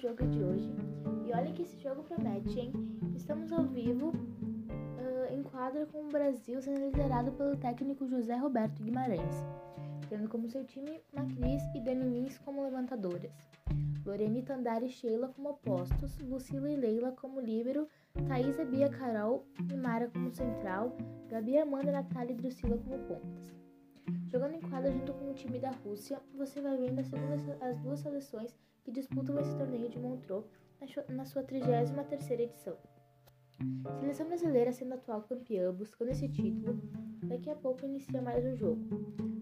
jogo de hoje. E olha que esse jogo promete, hein? Estamos ao vivo uh, em quadra com o Brasil sendo liderado pelo técnico José Roberto Guimarães, tendo como seu time Macris e Dani Lins como levantadoras, Lorene Tandari e Sheila como opostos, Lucila e Leila como líbero, Thaisa, Bia, Carol e Mara como central, Gabi, Amanda, Natália e Drusila como pontas. Jogando em quadra junto com o time da Rússia, você vai vendo as duas seleções que disputam esse torneio de Montreux na sua 33ª edição. Seleção brasileira sendo atual campeã, buscando esse título, daqui a pouco inicia mais um jogo.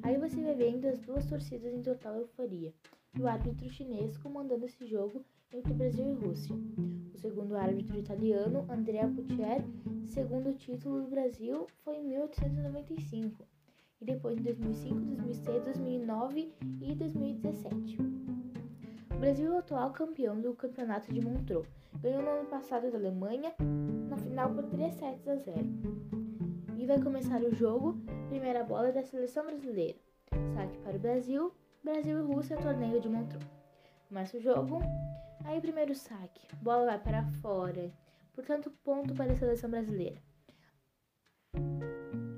Aí você vai vendo as duas torcidas em total euforia, e o árbitro chinês comandando esse jogo entre Brasil e Rússia. O segundo árbitro italiano, Andrea Puccier, segundo título do Brasil foi em 1895 e depois em 2005, 2006, 2009 e 2017. O Brasil é o atual campeão do campeonato de Montreux. Ganhou no ano passado da Alemanha, na final por 3 sets a 0. E vai começar o jogo, primeira bola da seleção brasileira. Saque para o Brasil, Brasil e Rússia, torneio de Montreux. Começa o jogo, aí primeiro saque, bola vai para fora, portanto ponto para a seleção brasileira.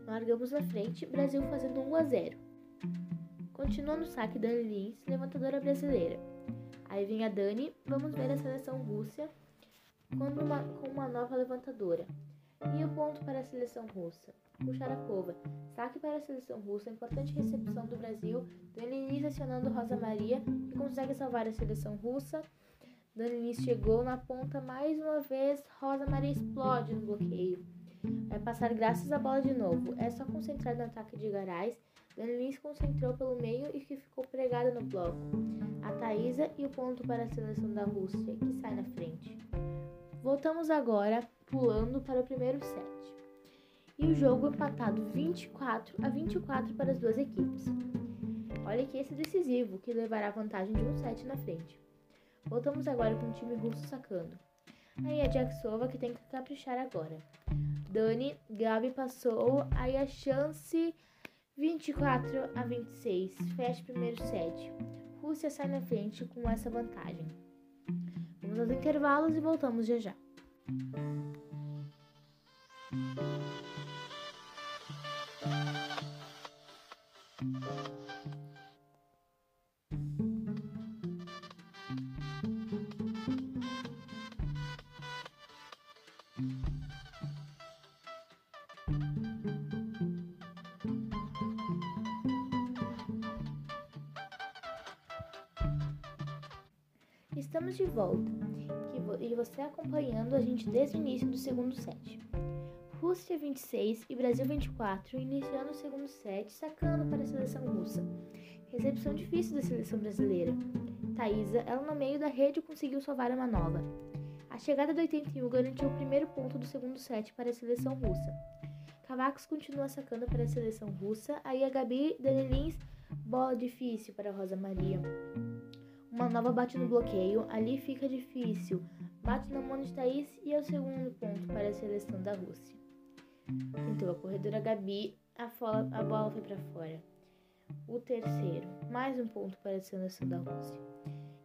Largamos na frente, Brasil fazendo 1 a 0. Continua no saque Dani Lins, levantadora brasileira. Aí vem a Dani, vamos ver a seleção com uma, com uma nova levantadora. E o ponto para a seleção russa. Puxarakova. Saque para a seleção russa. Importante recepção do Brasil. Dani acionando Rosa Maria, que consegue salvar a seleção russa. Dani chegou na ponta mais uma vez. Rosa Maria explode no bloqueio. Vai passar graças à bola de novo. É só concentrar no ataque de Garais. Dani se concentrou pelo meio e que ficou pregada no bloco. A Thaisa e o ponto para a seleção da Rússia, que sai na frente. Voltamos agora, pulando para o primeiro set. E o jogo empatado 24 a 24 para as duas equipes. Olha que esse decisivo, que levará vantagem de um set na frente. Voltamos agora com o time russo sacando. Aí a Jacksova que tem que caprichar agora. Dani, Gabi passou. Aí a chance 24 a 26. Fecha o primeiro set. Rússia sai na frente com essa vantagem. Vamos aos intervalos e voltamos já já. Estamos de volta e você acompanhando a gente desde o início do segundo set. Rússia 26 e Brasil 24 iniciando o segundo set, sacando para a seleção russa. Recepção difícil da seleção brasileira. Thaisa, ela no meio da rede conseguiu salvar a manobra. A chegada do 81 garantiu o primeiro ponto do segundo set para a seleção russa. Cavacos continua sacando para a seleção russa, aí a Gabi Danilins, bola difícil para Rosa Maria. Uma nova bate no bloqueio, ali fica difícil. Bate na mão de Thaís e é o segundo ponto para a seleção da Rússia. Tentou a corredora Gabi, a, fola, a bola foi para fora. O terceiro, mais um ponto para a seleção da Rússia.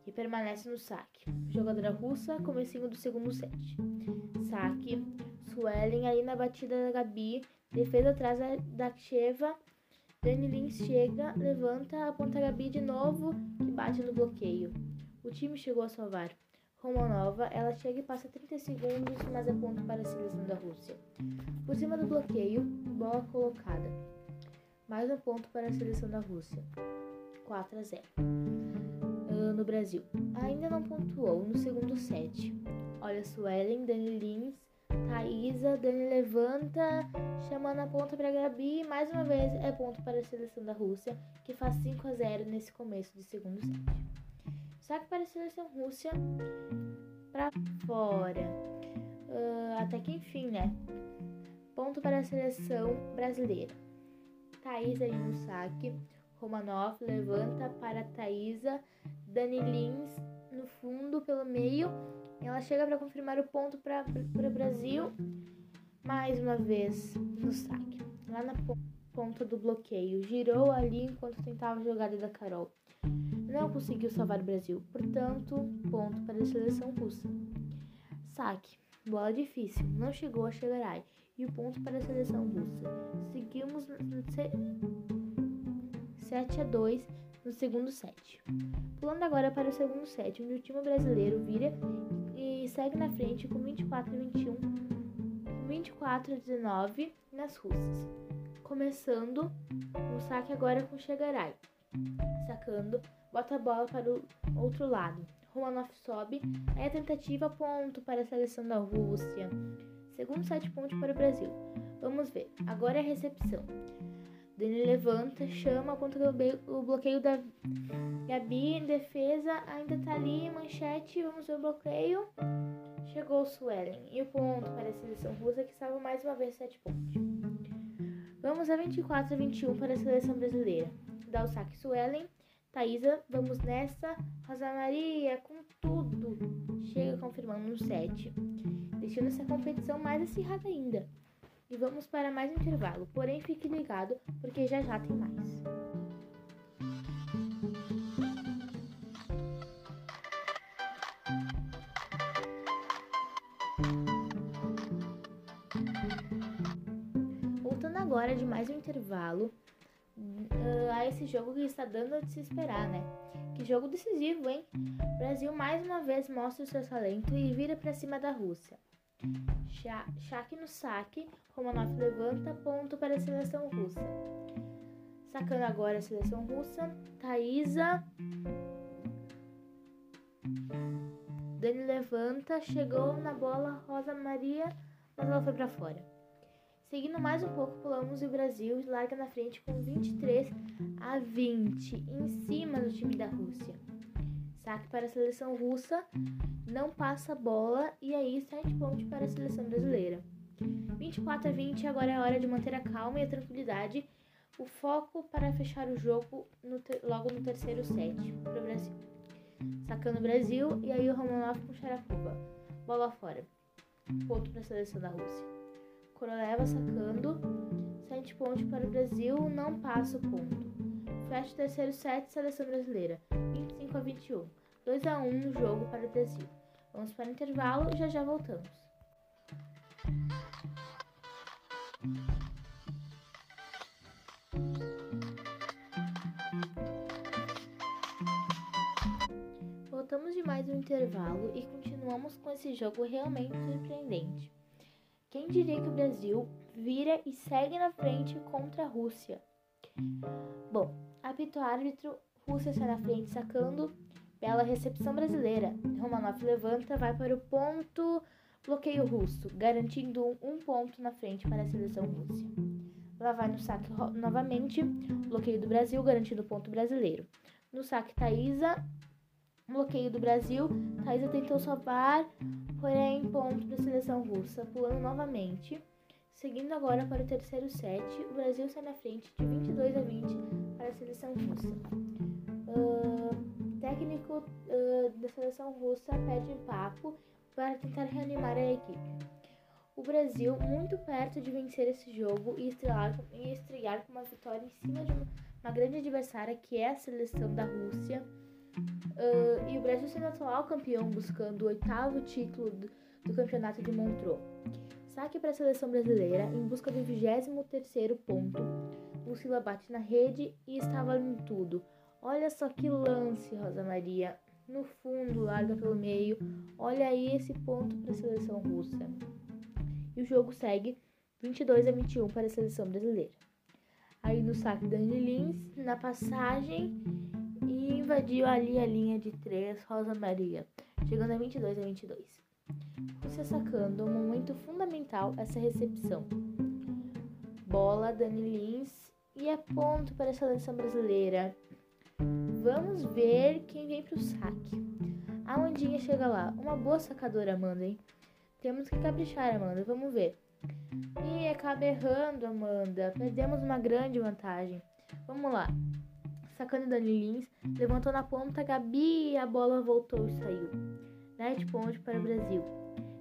E permanece no saque. Jogadora russa, comecinho do segundo set. Saque, Suelen aí na batida da Gabi, defesa atrás da Sheva Dani Lins chega, levanta, aponta a Gabi de novo bate no bloqueio. O time chegou a salvar. Romanova, ela chega e passa 30 segundos, mas ponto para a seleção da Rússia. Por cima do bloqueio, bola colocada. Mais um ponto para a seleção da Rússia. 4 a 0. Uh, no Brasil. Ainda não pontuou no segundo set. Olha Suelen, Dani Lins, Thaisa, Dani levanta, chamando a ponta para Gabi. Mais uma vez é ponto para a seleção da Rússia, que faz 5 a 0 nesse começo de segundo set. Saque para a seleção Rússia para fora. Uh, até que enfim, né? Ponto para a seleção brasileira. Thaisa aí no saque. Romanov levanta para Thaisa. Dani Lins no fundo, pelo meio. Ela chega para confirmar o ponto para o Brasil. Mais uma vez no saque. Lá na ponta do bloqueio. Girou ali enquanto tentava a jogada da Carol. não conseguiu salvar o Brasil, portanto, ponto para a seleção russa. Saque, bola difícil, não chegou a chegar e o ponto para a seleção russa. Seguimos 7 a 2 no segundo set. Pulando agora para o segundo set, onde o time brasileiro vira segue na frente com 24 a 21, 24 a 19 nas russas. Começando o saque agora com Chegaray. Sacando, bota a bola para o outro lado. Romanov sobe, aí a tentativa ponto para a seleção da Rússia. Segundo sete pontos para o Brasil. Vamos ver. Agora é a recepção. Dani levanta, chama contra o bloqueio da Gabi em defesa. Ainda tá ali, manchete. Vamos ver o bloqueio. Chegou o Suelen. E o ponto para a seleção russa que estava mais uma vez 7 pontos. Vamos a 24 a 21 para a seleção brasileira. Dá o saque Suelen. Thaisa, vamos nessa. Rosa Maria, com tudo. Chega confirmando no 7. Deixando essa competição mais acirrada ainda. E vamos para mais um intervalo, porém fique ligado porque já já tem mais. Voltando agora de mais um intervalo uh, a esse jogo que está dando de se esperar, né? Que jogo decisivo, hein? O Brasil mais uma vez mostra o seu talento e vira para cima da Rússia. Shaq no saque, Romanov levanta, ponto para a seleção russa. Sacando agora a seleção russa, Thaisa. Dani levanta, chegou na bola Rosa Maria, mas ela foi para fora. Seguindo mais um pouco, pulamos e o Brasil larga na frente com 23 a 20, em cima do time da Rússia. Saque para a seleção russa, não passa bola e aí 7 pontos para a seleção brasileira. 24 a 20, agora é hora de manter a calma e a tranquilidade. O foco para fechar o jogo no logo no terceiro set para o Brasil. Sacando o Brasil e aí o Romanov com Sharapova. Bola fora. Ponto para a seleção da Rússia. Koroleva sacando. 7 pontos para o Brasil, não passa o ponto. Fecha o terceiro set, seleção brasileira. 25 a 21. 2 a 1 no jogo para o Brasil. Vamos para o intervalo e já já voltamos. Voltamos de mais um intervalo e continuamos com esse jogo realmente surpreendente. Quem diria que o Brasil vira e segue na frente contra a Rússia? Bom, apito árbitro, Rússia sai na frente sacando, bela recepção brasileira. Romanov levanta, vai para o ponto, bloqueio russo, garantindo um ponto na frente para a seleção russa. Lá vai no saque novamente, bloqueio do Brasil, garantindo ponto brasileiro. No saque Thaisa, bloqueio do Brasil, Thaisa tentou salvar, porém ponto para a seleção russa, pulando novamente. Seguindo agora para o terceiro set, o Brasil sai na frente de 22 a 20 para a seleção russa. Técnico uh, da seleção russa pede papo para tentar reanimar a equipe. O Brasil muito perto de vencer esse jogo e estrear, e estrear com uma vitória em cima de uma, uma grande adversária que é a seleção da Rússia. Uh, e o Brasil sendo atual campeão, buscando o oitavo título do, do campeonato de Montreux. Saque para a seleção brasileira em busca do 23º ponto. Lucila bate na rede e está valendo tudo. Olha só que lance, Rosa Maria. No fundo, larga pelo meio. Olha aí esse ponto para a seleção russa. E o jogo segue 22 a 21 para a seleção brasileira. Aí no saque Dani Lins, na passagem, e invadiu ali a linha de 3, Rosa Maria, chegando a 22 a 22. Rússia sacando um momento fundamental essa recepção. Bola, Dani Lins e é ponto para a seleção brasileira. Vamos ver quem vem para o saque. A Amandinha chega lá. Uma boa sacadora, Amanda, hein? Temos que caprichar, Amanda. Vamos ver. E acaba errando, Amanda. Perdemos uma grande vantagem. Vamos lá. Sacando Dani Lins. Levantou na ponta, Gabi e a bola voltou e saiu. Net ponto para o Brasil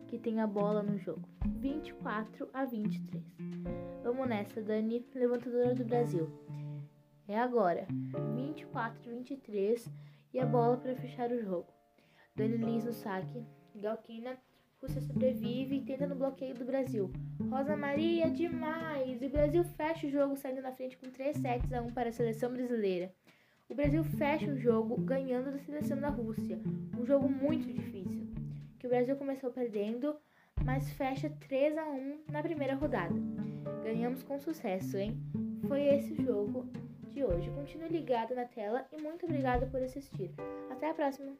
que tem a bola no jogo. 24 a 23. Vamos nessa, Dani, levantadora do Brasil. É agora. 24 a 23. e a bola para fechar o jogo. Dani Lins no saque. Galquina, Rússia sobrevive e tenta no bloqueio do Brasil. Rosa Maria, demais! E o Brasil fecha o jogo saindo na frente com 3 sets a 1 para a seleção brasileira. O Brasil fecha o jogo ganhando da seleção da Rússia. Um jogo muito difícil. Que o Brasil começou perdendo, mas fecha 3 a 1 na primeira rodada. Ganhamos com sucesso, hein? Foi esse o jogo de hoje. Continue ligado na tela e muito obrigada por assistir. Até a próxima!